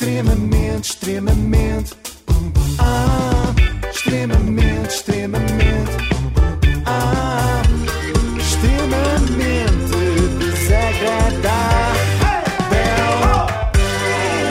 Extremamente, extremamente. Ah, extremamente, extremamente. Ah, extremamente desagradável.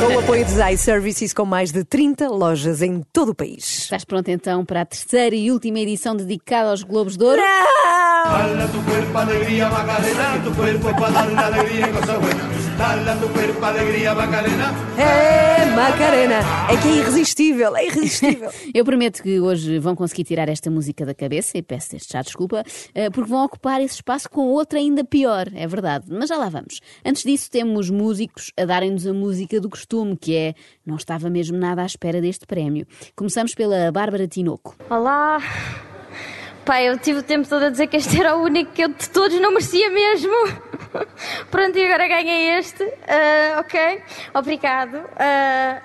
Com o apoio de Zai Services, com mais de 30 lojas em todo o país. Estás pronto então para a terceira e última edição dedicada aos Globos de Ouro? Dale a tu cuerpo alegría, Macarena, tu cuerpo para dar una alegría y cosas buenas. Dale a tu cuerpo alegría, Macarena. É, Macarena! É que é irresistível, é irresistível. Eu prometo que hoje vão conseguir tirar esta música da cabeça e peço desde já desculpa, eh, porque vão ocupar esse espaço com outra ainda pior, é verdade. Mas já lá vamos. Antes disso, temos músicos a darem-nos a música do costume, que é Não estava mesmo nada à espera deste prémio. Começamos pela Bárbara Tinoco. Olá! Pai, eu tive o tempo todo a dizer que este era o único que eu de todos não merecia mesmo. Pronto, e agora ganhei este. Ah, ok, obrigado. Ah,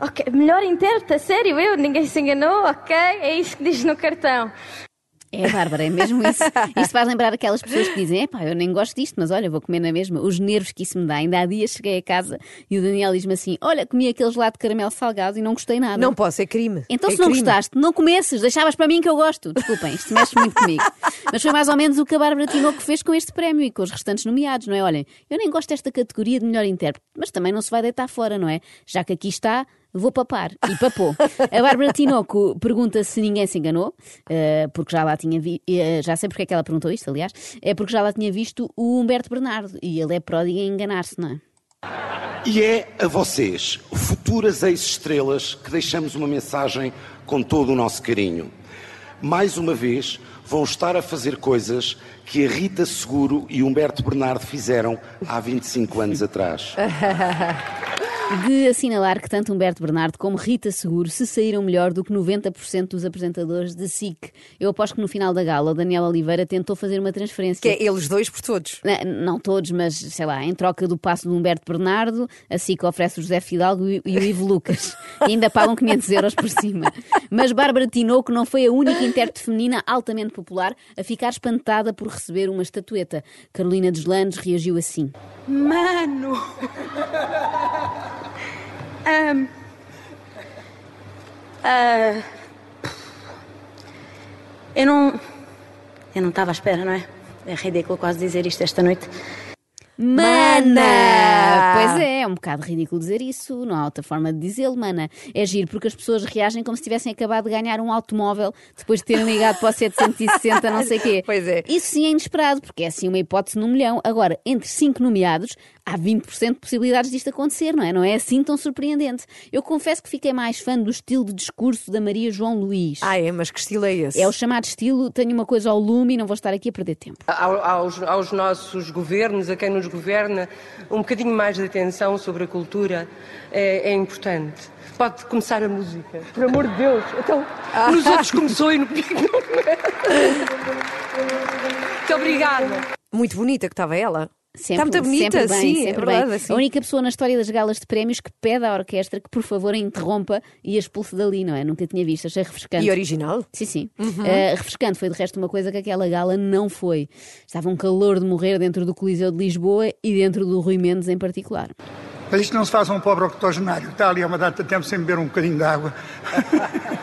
ok, melhor intérprete, sério, eu? Ninguém se enganou? Ok, é isso que diz no cartão. É, Bárbara, é mesmo isso. Isso faz lembrar aquelas pessoas que dizem: epá, eu nem gosto disto, mas olha, vou comer na mesma. Os nervos que isso me dá. Ainda há dias cheguei a casa e o Daniel diz-me assim: olha, comi aquele gelado de caramelo salgado e não gostei nada. Não posso, é crime. Então, É se não crime. gostaste, não comesses, deixavas para mim que eu gosto. Desculpem, isto mexe muito comigo. Mas foi mais ou menos o que a Bárbara Tinoco fez com este prémio e com os restantes nomeados, não é? Olhem, eu nem gosto desta categoria de melhor intérprete, mas também não se vai deitar fora, não é? Já que aqui está. Vou papar. E papou. A Bárbara Tinoco pergunta se ninguém se enganou, eh, porque já lá tinha vi... eh, já sei porque é que ela perguntou isto, aliás, é porque já lá tinha visto o Humberto Bernardo e ele é pródigo em enganar-se, não é? E é a vocês, futuras ex-estrelas, que deixamos uma mensagem com todo o nosso carinho. Mais uma vez, vão estar a fazer coisas que a Rita Seguro e Humberto Bernardo fizeram há 25 anos atrás. de assinalar que tanto Humberto Bernardo como Rita Seguro se saíram melhor do que 90% dos apresentadores de SIC. Eu aposto que no final da gala o Daniel Oliveira tentou fazer uma transferência. Que é eles dois por todos. Não, não todos, mas sei lá, em troca do passo do Humberto Bernardo, a SIC oferece o José Fidalgo e e o Ivo Lucas. E ainda pagam 500 euros por cima. Mas Bárbara Tinoco não foi a única intérprete feminina altamente popular a ficar espantada por receber uma estatueta. Carolina Deslandes reagiu assim. Mano! Ahm. Ah, eu não. Eu não estava à espera, não é? É ridículo quase dizer isto esta noite. Mana! Pois é, é um bocado ridículo dizer isso, não há outra forma de dizê-lo, mana. É giro porque as pessoas reagem como se tivessem acabado de ganhar um automóvel depois de terem ligado para o 760, não sei quê. Pois é. Isso sim é inesperado, porque é assim uma hipótese num milhão. Agora, entre cinco nomeados, há 20% de possibilidades disto acontecer, não é? Não é assim tão surpreendente. Eu confesso que fiquei mais fã do estilo de discurso da Maria João Luís. Ah, é, mas que estilo é esse? É o chamado estilo, tenho uma coisa ao lume e não vou estar aqui a perder tempo. Ao- aos, aos nossos governos, a quem nos governa, um bocadinho mais de atenção sobre a cultura é, é importante. Pode começar a música, por amor de Deus. Então, nos outros começou e no não é. Muito obrigada. Muito bonita que estava ela. Sempre, Está muito bonita, sempre bem, sim, sempre é verdade, bem. assim. A única pessoa na história das galas de prémios que pede à orquestra que, por favor, a interrompa e a expulse dali, não é? Nunca tinha visto, achei refrescante. E original? Sim, sim. Uhum. Eh, refrescante foi de resto uma coisa que aquela gala não foi. Estava um calor de morrer dentro do Coliseu de Lisboa e dentro do Rui Mendes em particular. Para isto não se faz um pobre octogenário. Está ali há uma data de tempo sem beber um bocadinho de água.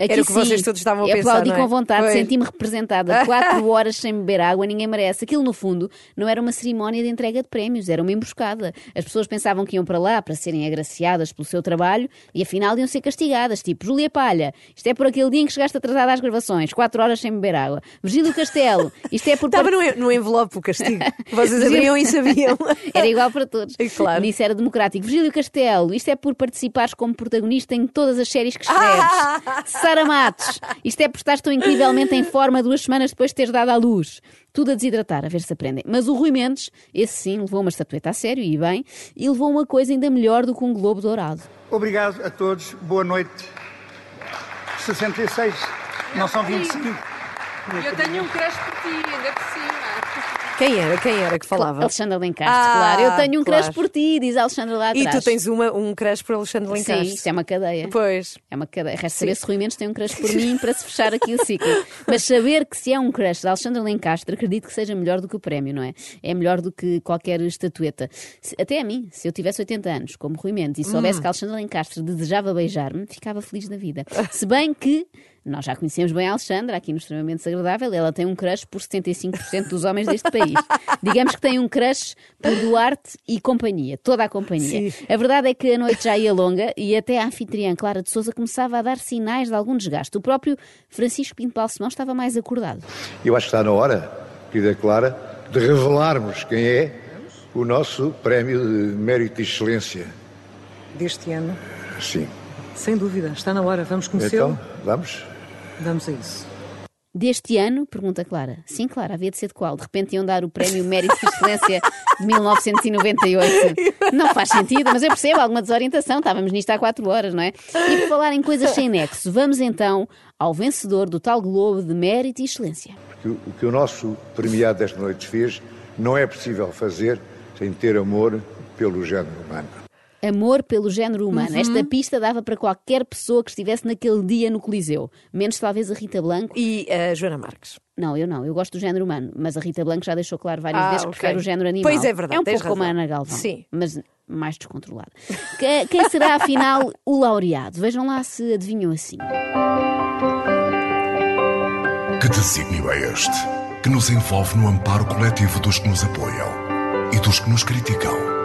Aqui Era o que sim, vocês todos estavam a pensar, aplaudi é? com vontade, senti-me representada. Quatro horas sem beber água, ninguém merece. Aquilo, no fundo, não era uma cerimónia de entrega de prémios, era uma emboscada. As pessoas pensavam que iam para lá para serem agraciadas pelo seu trabalho e afinal iam ser castigadas. Tipo, Júlia Palha, isto é por aquele dia em que chegaste atrasada às gravações, quatro horas sem beber água. Virgílio Castelo, isto é por. Estava no, no envelope o castigo. Vocês abriam e sabiam. Era igual para todos. É claro. Disse era democrático. Virgílio Castelo, isto é por participares como protagonista em todas as séries que escreves. Sara Matos, isto é por estares tão incrivelmente em forma duas semanas depois de teres dado à luz. Tudo a desidratar, a ver se aprendem. Mas o Rui Mendes, esse sim, levou uma estatueta a sério e bem, e levou uma coisa ainda melhor do que um globo dourado. Obrigado a todos. Boa noite. 66. Não são 25. Eu tenho um creche por ti, ainda por cima. Quem era? Quem era que falava? Alexandra Lencastre, Ah, claro. Eu tenho um crush claro. por ti, diz a Alexandra lá E atrás. tu tens uma, um crush por Alexandre Lencastre. Sim, isto é uma cadeia. Pois. É uma cadeia. Resta saber se Rui Mendes tem um crush por mim para se fechar aqui o ciclo. Mas saber que se é um crush de Alexandra Lencastre, acredito que seja melhor do que o prémio, não é? É melhor do que qualquer estatueta. Se- até a mim, se eu tivesse 80 anos, como Rui Mendes, e Hum. soubesse que Alexandra Lencastre desejava beijar-me, ficava feliz da vida. Se bem que. Nós já conhecemos bem a Alexandra, aqui no Extremamente Desagradável, ela tem um crush por 75% dos homens deste país. Digamos que tem um crush por Duarte e companhia, toda a companhia. A verdade é que a noite já ia longa e até a anfitriã Clara de Souza começava a dar sinais de algum desgaste. O próprio Francisco Pinto Balsemão estava mais acordado. Eu acho que está na hora, querida Clara, de revelarmos quem é o nosso prémio de mérito e excelência. Deste ano, Sim. sem dúvida, está na hora, vamos conhecê-lo? Então, vamos? Vamos a isso. Deste ano, pergunta Clara. Sim, Clara, havia de ser de qual? De repente iam dar o prémio Mérito e Excelência de 1998. Não faz sentido, mas eu percebo alguma desorientação. Estávamos nisto há quatro horas, não é? E por falar em coisas sem nexo, vamos então ao vencedor do tal Globo de Mérito e Excelência. Porque o que o nosso premiado desta noite fez não é possível fazer sem ter amor pelo género humano. Amor pelo género humano. Uhum. Esta pista dava para qualquer pessoa que estivesse naquele dia no Coliseu. Menos talvez a Rita Blanco. E a Joana Marques. Não, eu não. Eu gosto do género humano. Mas a Rita Blanco já deixou claro várias Ah, vezes que ok. prefere o género animal. Pois é verdade, É um pouco como a razão. Ana Galvão. Sim. Mas mais descontrolada. Que- Quem será, afinal, o laureado? Vejam lá se adivinham assim. Que desígnio é este que nos envolve no amparo coletivo dos que nos apoiam e dos que nos criticam?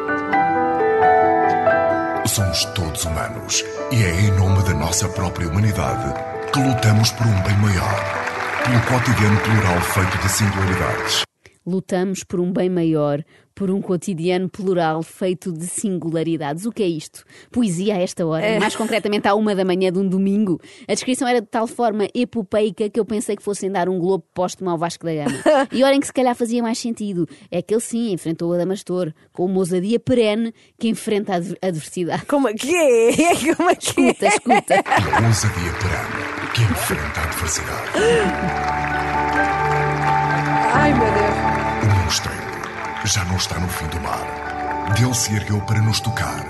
Somos todos humanos e é em nome da nossa própria humanidade que lutamos por um bem maior, pelo cotidiano plural feito de singularidades. Lutamos por um bem maior, por um cotidiano plural feito de singularidades. O que é isto? Poesia a esta hora, É. mais concretamente à uma da manhã de um domingo. A descrição era de tal forma epopeica que eu pensei que fossem dar um globo póstumo ao Vasco da Gama. E olhem que se calhar fazia mais sentido. É que ele sim enfrentou o Adamastor, com uma ousadia perene que enfrenta a adver- adversidade. Como é que é? Como é que Escuta, escuta. E a ousadia perene que enfrenta a adversidade. Ai, meu Deus. O monstrengo já não está no fim do mar. Dele se ergueu para nos tocar.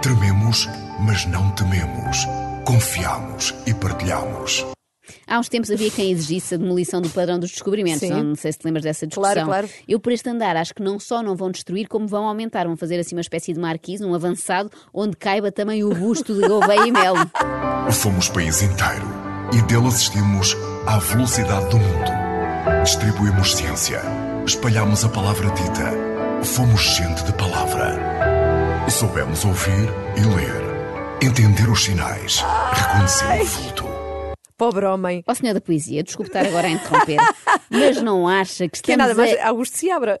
Trememos, mas não tememos. Confiamos e partilhamos. Há uns tempos havia quem exigisse a demolição do padrão dos descobrimentos. Sim. Não sei se te lembras dessa discussão. Claro, claro. Eu, por este andar, acho que não só não vão destruir, como vão aumentar. Vão fazer assim uma espécie de marquise, um avançado, onde caiba também o busto de Gouveia e Melo. Fomos país inteiro e dele assistimos à velocidade do mundo. Distribuímos ciência, espalhamos a palavra dita. Fomos gente de palavra. Soubemos ouvir e ler, entender os sinais, reconhecer o vulto. Pobre homem. Ó senhor da poesia, desculpe estar agora a interromper, mas não acha que Que é estamos nada mais a... Augusto Seabra.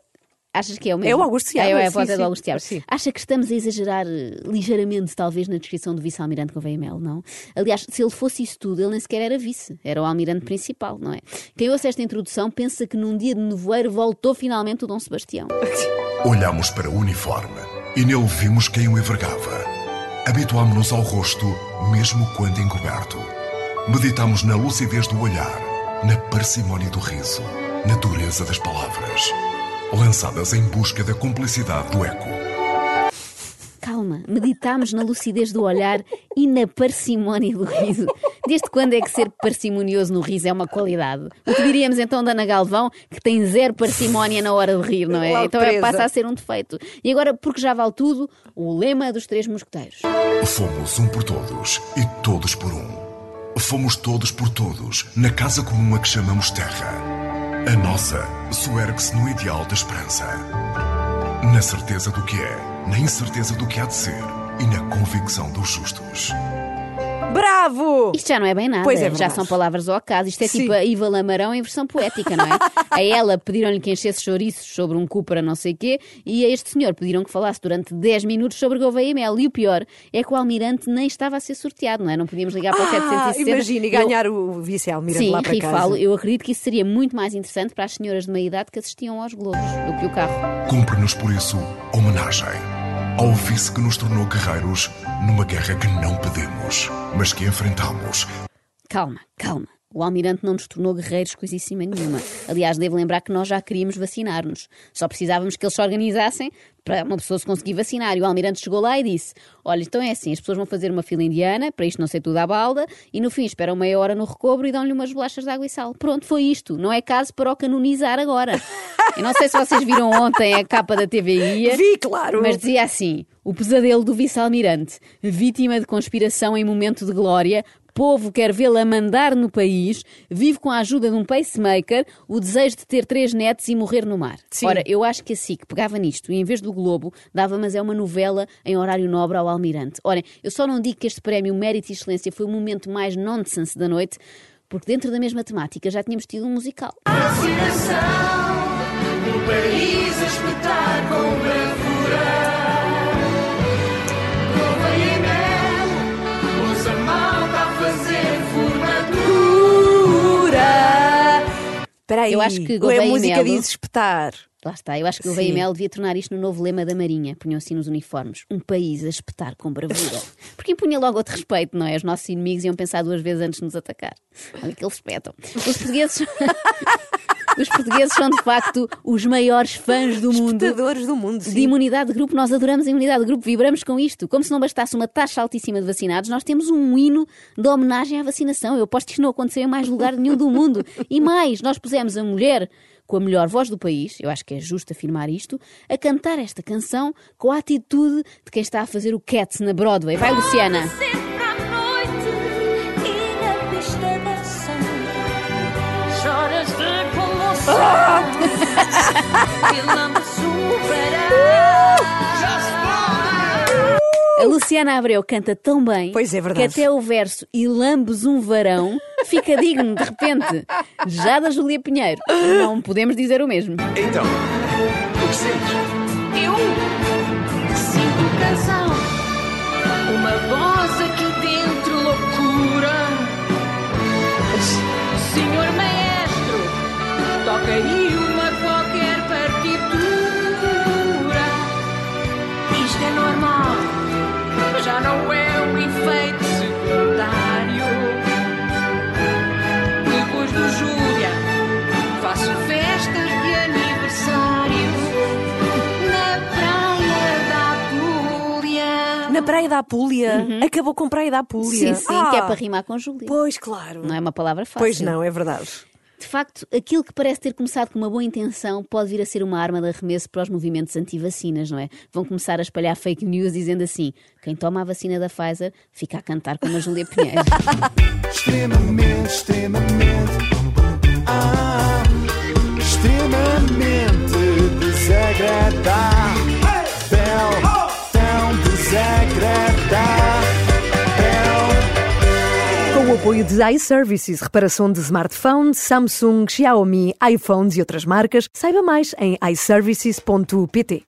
Achas que é o mesmo? É o Augusto Seabra, É, é a sim, voz é do sim. Augusto Seabra. Sim. Acha que estamos a exagerar eh, ligeiramente, talvez, na descrição do vice-almirante e Melo, não? Aliás, se ele fosse isso tudo, ele nem sequer era vice, era o almirante principal, não é? Quem ouça esta introdução pensa que num dia de nevoeiro voltou finalmente o Dom Sebastião. Olhámos para o uniforme e nele vimos quem o envergava. Habituámo-nos ao rosto, mesmo quando encoberto. Meditámos na lucidez do olhar, na parcimónia do riso, na dureza das palavras, lançadas em busca da cumplicidade do eco. Calma, meditámos na lucidez do olhar e na parcimónia do riso. Desde quando é que ser parcimonioso no riso é uma qualidade? O que diríamos então da Ana Galvão, que tem zero parcimónia na hora de rir, não é? Então é, passa a ser um defeito. E agora, porque já vale tudo, o lema dos três mosqueteiros. Fomos um por todos e todos por um. Fomos todos por todos na casa comum a que chamamos terra. A nossa suergue-se no ideal da esperança. Na certeza do que é, na incerteza do que há de ser e na convicção dos justos. Bravo! Isto já não é bem nada, Pois é já verdade. são palavras ao acaso. Isto é Sim. tipo a Iva Lamarão em versão poética, não é? a ela pediram-lhe que enchesse chouriços sobre um cu para não sei quê, e a este senhor pediram que falasse durante 10 minutos sobre Gouveia e Mel. E o pior é que o almirante nem estava a ser sorteado, não é? Não podíamos ligar para o Ah, 760. imagina, e Eu- ganhar o vice-almirante Sim, lá para rifalo. casa. Eu acredito que isso seria muito mais interessante para as senhoras de meia idade que assistiam aos Globos do que o carro. Cumpre-nos por isso homenagem ao vice que nos tornou guerreiros numa guerra que não pedimos, mas que enfrentamos. Calma, calma. O almirante não nos tornou guerreiros coisíssima nenhuma. Aliás, devo lembrar que nós já queríamos vacinar-nos. Só precisávamos que eles se organizassem para uma pessoa se conseguir vacinar. E o almirante chegou lá e disse: Olha, então é assim, as pessoas vão fazer uma fila indiana, para isto não ser tudo à balda, e no fim esperam meia hora no recobro e dão-lhe umas bolachas de água e sal. Pronto, foi isto. Não é caso para o canonizar agora. Eu não sei se vocês viram ontem a capa da TVI. Vi, claro. Mas dizia assim: o pesadelo do vice-almirante, vítima de conspiração em momento de glória, povo quer vê-la mandar no país, vive com a ajuda de um pacemaker, o desejo de ter três netos e morrer no mar. Sim. Ora, eu acho que a SIC pegava nisto e em vez do Globo, dava, mas é uma novela em horário nobre ao Almirante. Ora, eu só não digo que este prémio Mérito e Excelência foi o momento mais nonsense da noite, porque dentro da mesma temática já tínhamos tido um musical. Vacinação, o país a espetar com. Espera aí, Eu acho que ou é Gouveia a música Melo- diz espetar. Lá está, eu acho que o Sim. Devia tornar isto no novo lema da Marinha. Punham assim nos uniformes. Um país a espetar com bravura. Porque impunha logo outro respeito, não é? Os nossos inimigos iam pensar duas vezes antes de nos atacar. Olha que eles espetam. Os portugueses. Os portugueses são de facto os maiores fãs do mundo. Espectadores do mundo, De sim. imunidade de grupo, nós adoramos a imunidade de grupo, vibramos com isto. Como se não bastasse uma taxa altíssima de vacinados, nós temos um hino de homenagem à vacinação. Eu aposto que isto não aconteceu em mais lugar nenhum do mundo. E mais, nós pusemos a mulher com a melhor voz do país, eu acho que é justo afirmar isto, a cantar esta canção com a atitude de quem está a fazer o Cats na Broadway. Vai, Luciana! A Luciana Abreu canta tão bem Pois é, verdade. que até o verso E lambes um varão fica digno de repente. Já da Júlia Pinheiro. Não podemos dizer o mesmo. Então, o que sentes? Praia da Apúlia. Na Praia da Apúlia. Acabou com Praia da Apúlia. Uhum. Sim, sim, Ah, que é para rimar com Júlia. Pois, claro. Não é uma palavra fácil. Pois não, é verdade. De facto, aquilo que parece ter começado com uma boa intenção pode vir a ser uma arma de arremesso para os movimentos anti-vacinas, não é? Vão começar a espalhar fake news dizendo assim: quem toma a vacina da Pfizer fica a cantar como a Júlia Pinheiro. Extremamente, extremamente, ah, apoio de iServices, reparação de smartphones, Samsung, Xiaomi, iPhones e outras marcas, saiba mais em iServices.pt.